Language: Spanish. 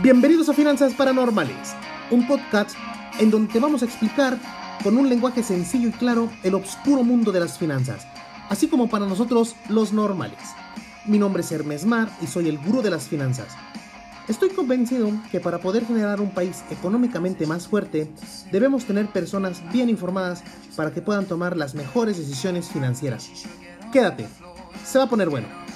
Bienvenidos a Finanzas Paranormales, un podcast en donde te vamos a explicar con un lenguaje sencillo y claro el oscuro mundo de las finanzas, así como para nosotros los normales. Mi nombre es Hermes Mar y soy el gurú de las finanzas. Estoy convencido que para poder generar un país económicamente más fuerte, debemos tener personas bien informadas para que puedan tomar las mejores decisiones financieras. Quédate, se va a poner bueno.